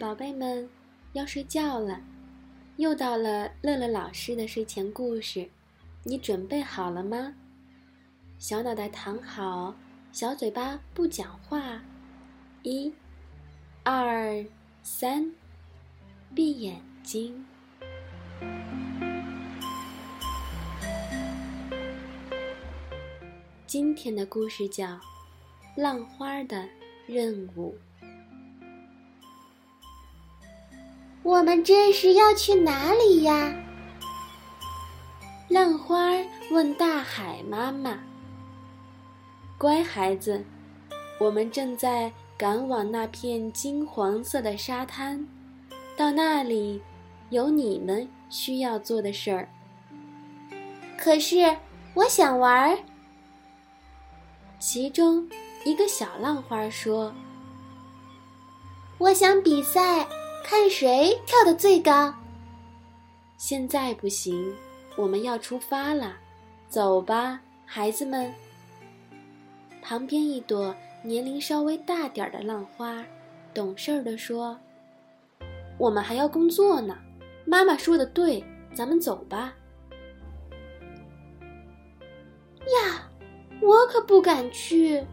宝贝们，要睡觉了，又到了乐乐老师的睡前故事，你准备好了吗？小脑袋躺好，小嘴巴不讲话，一、二、三，闭眼睛。今天的故事叫《浪花的任务》。我们这是要去哪里呀？浪花问大海妈妈：“乖孩子，我们正在赶往那片金黄色的沙滩，到那里有你们需要做的事儿。”可是我想玩儿。其中一个小浪花说：“我想比赛。”看谁跳得最高。现在不行，我们要出发了，走吧，孩子们。旁边一朵年龄稍微大点儿的浪花，懂事儿的说：“我们还要工作呢。”妈妈说的对，咱们走吧。呀，我可不敢去。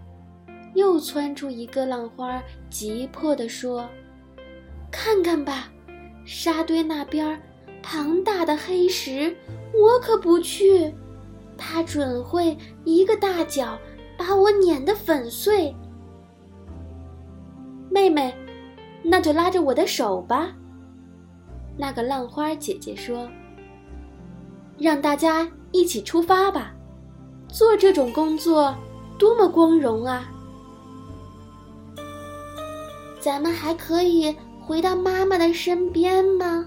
又窜出一个浪花，急迫地说。看看吧，沙堆那边庞大的黑石，我可不去，它准会一个大脚把我碾得粉碎。妹妹，那就拉着我的手吧。那个浪花姐姐说：“让大家一起出发吧，做这种工作多么光荣啊！咱们还可以。”回到妈妈的身边吗？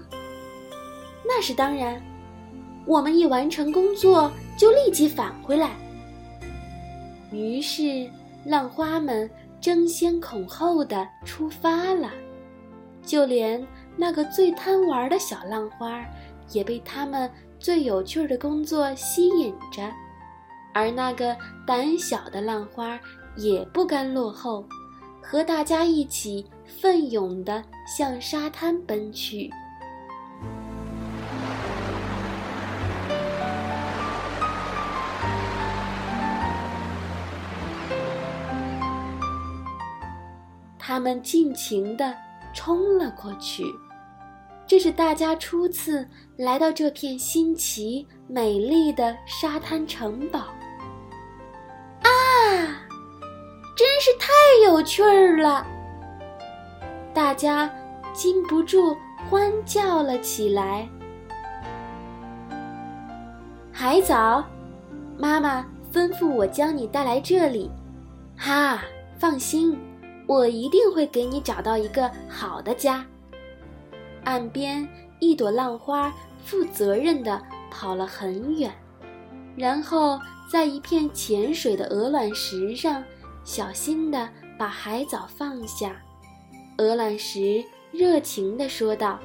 那是当然。我们一完成工作就立即返回来。于是，浪花们争先恐后的出发了。就连那个最贪玩的小浪花，也被他们最有趣的工作吸引着。而那个胆小的浪花也不甘落后。和大家一起奋勇地向沙滩奔去。他们尽情地冲了过去。这是大家初次来到这片新奇美丽的沙滩城堡啊。真是太有趣儿了！大家禁不住欢叫了起来。海藻，妈妈吩咐我将你带来这里。哈，放心，我一定会给你找到一个好的家。岸边一朵浪花负责任地跑了很远，然后在一片浅水的鹅卵石上。小心地把海藻放下，鹅卵石热情地说道：“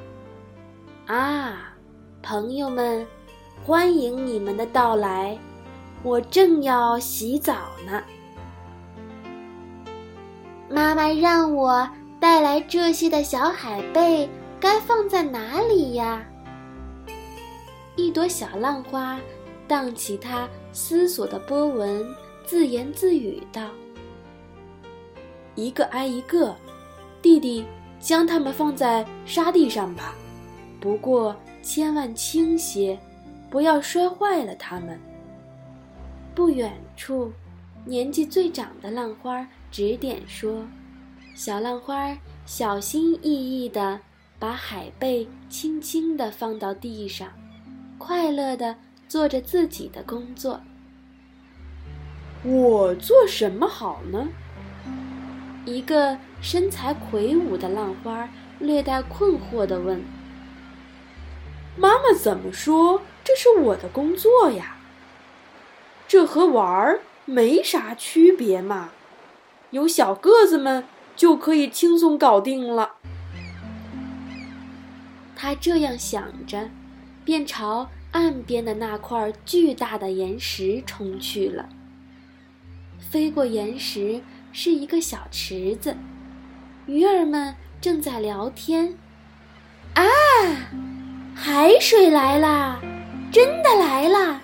啊，朋友们，欢迎你们的到来！我正要洗澡呢。”妈妈让我带来这些的小海贝，该放在哪里呀？一朵小浪花荡起它思索的波纹，自言自语道。一个挨一个，弟弟将它们放在沙地上吧，不过千万轻些，不要摔坏了它们。不远处，年纪最长的浪花指点说：“小浪花小心翼翼地把海贝轻轻地放到地上，快乐地做着自己的工作。”我做什么好呢？一个身材魁梧的浪花略带困惑地问：“妈妈怎么说？这是我的工作呀。这和玩儿没啥区别嘛，有小个子们就可以轻松搞定了。”他这样想着，便朝岸边的那块巨大的岩石冲去了。飞过岩石。是一个小池子，鱼儿们正在聊天。啊，海水来啦！真的来啦！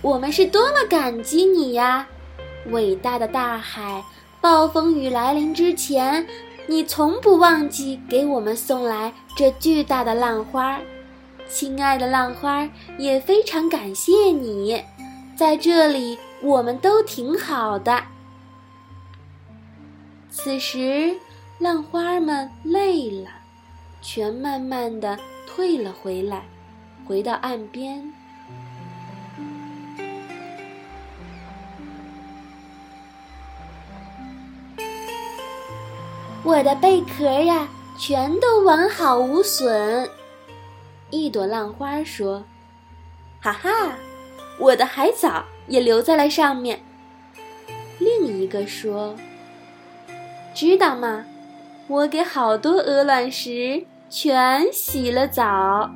我们是多么感激你呀，伟大的大海！暴风雨来临之前，你从不忘记给我们送来这巨大的浪花。亲爱的浪花，也非常感谢你，在这里我们都挺好的。此时，浪花们累了，全慢慢的退了回来，回到岸边。我的贝壳呀，全都完好无损。一朵浪花说：“哈哈，我的海藻也留在了上面。”另一个说：“知道吗？我给好多鹅卵石全洗了澡。”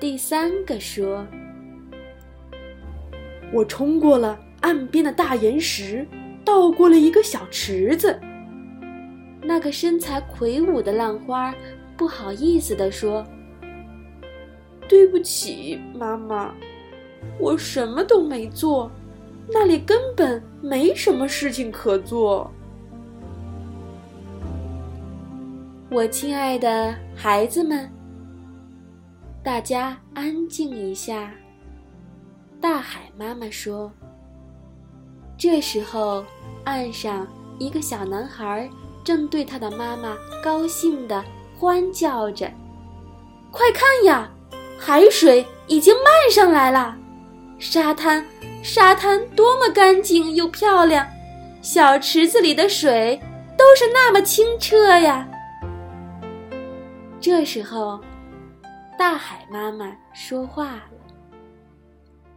第三个说：“我冲过了岸边的大岩石，倒过了一个小池子。”那个身材魁梧的浪花不好意思地说：“对不起，妈妈，我什么都没做，那里根本没什么事情可做。”我亲爱的孩子们，大家安静一下。大海妈妈说：“这时候，岸上一个小男孩。”正对他的妈妈高兴地欢叫着：“快看呀，海水已经漫上来了！沙滩，沙滩多么干净又漂亮！小池子里的水都是那么清澈呀！”这时候，大海妈妈说话了：“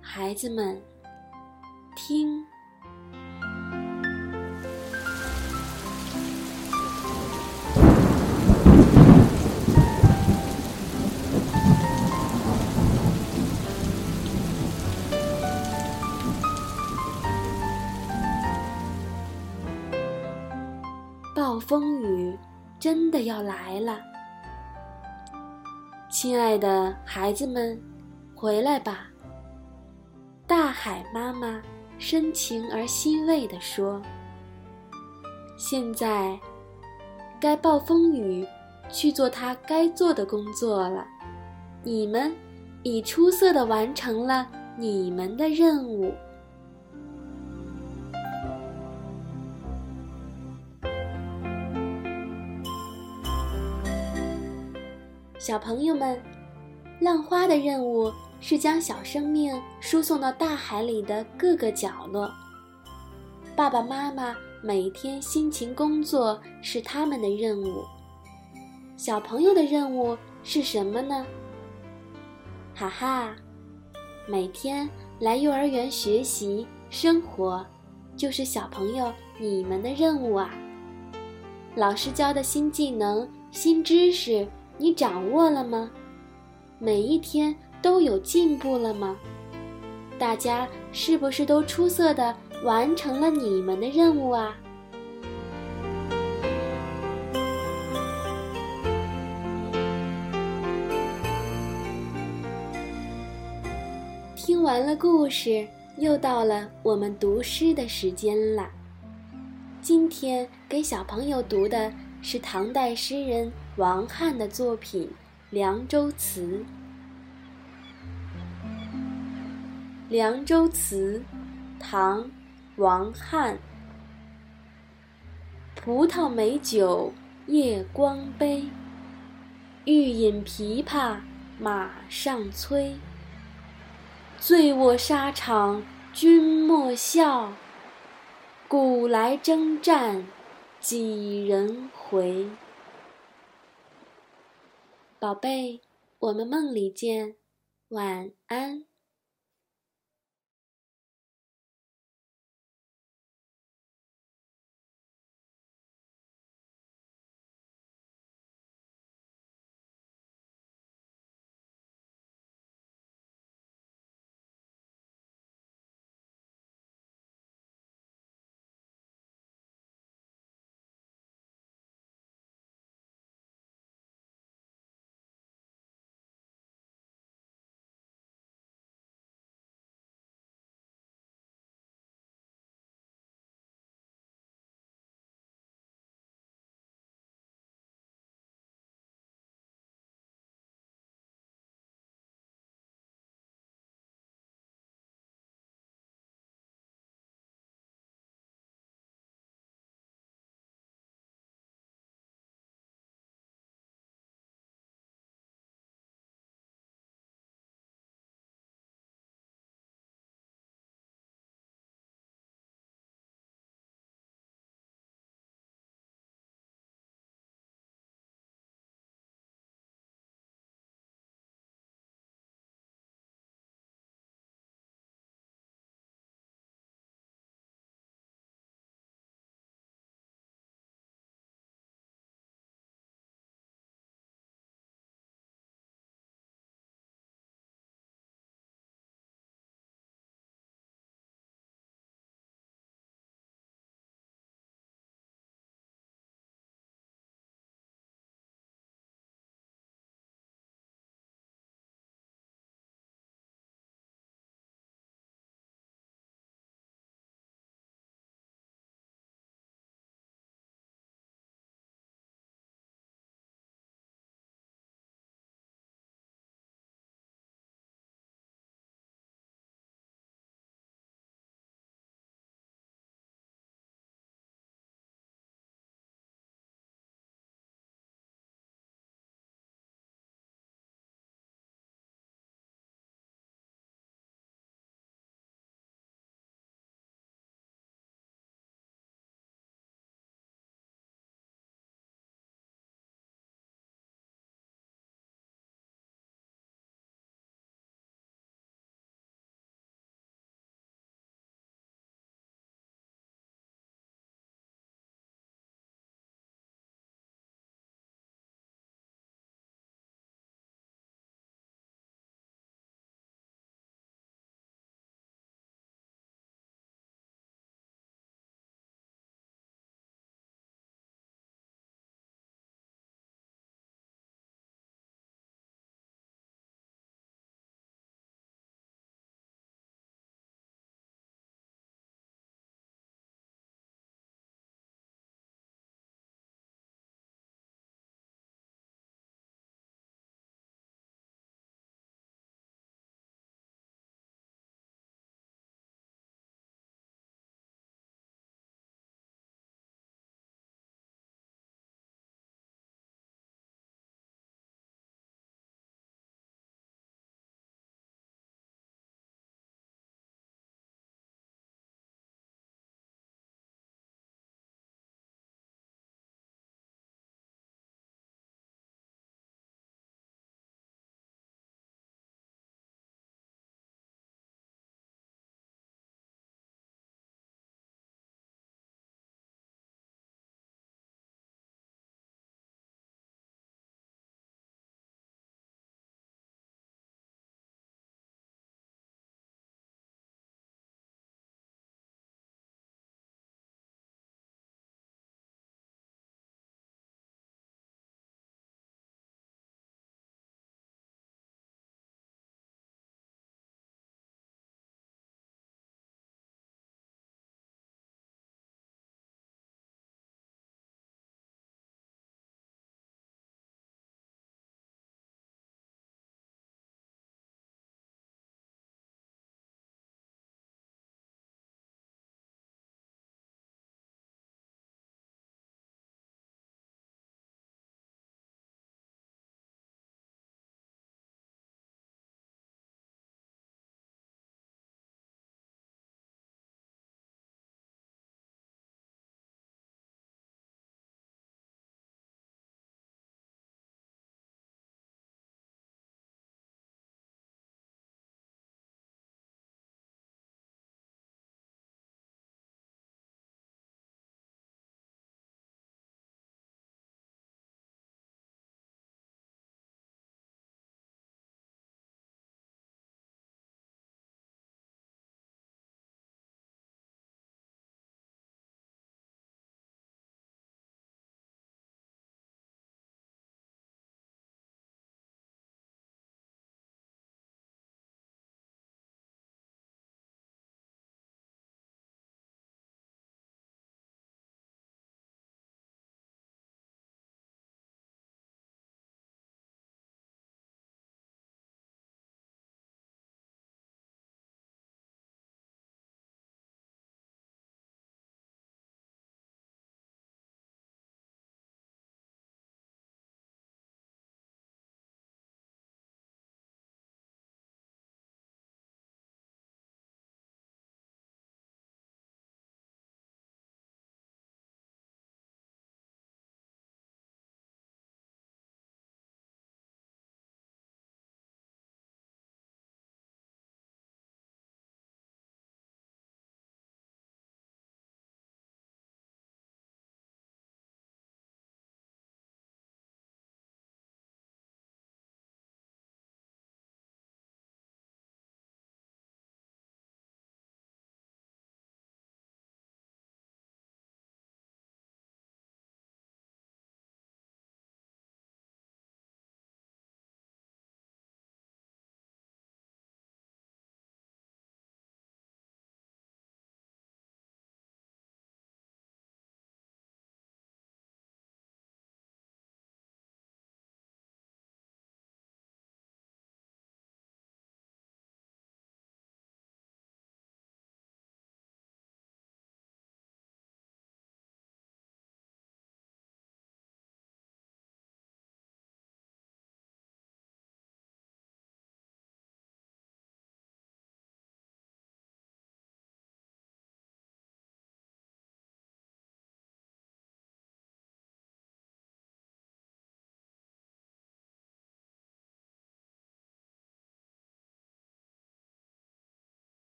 孩子们，听。”暴风雨真的要来了，亲爱的孩子们，回来吧！大海妈妈深情而欣慰地说：“现在，该暴风雨去做它该做的工作了。你们已出色的完成了你们的任务。”小朋友们，浪花的任务是将小生命输送到大海里的各个角落。爸爸妈妈每天辛勤工作是他们的任务。小朋友的任务是什么呢？哈哈，每天来幼儿园学习生活，就是小朋友你们的任务啊。老师教的新技能、新知识。你掌握了吗？每一天都有进步了吗？大家是不是都出色的完成了你们的任务啊？听完了故事，又到了我们读诗的时间了。今天给小朋友读的是唐代诗人。王翰的作品《凉州词》。《凉州词》，唐·王翰。葡萄美酒夜光杯，欲饮琵琶马上催。醉卧沙场君莫笑，古来征战几人回？宝贝，我们梦里见，晚安。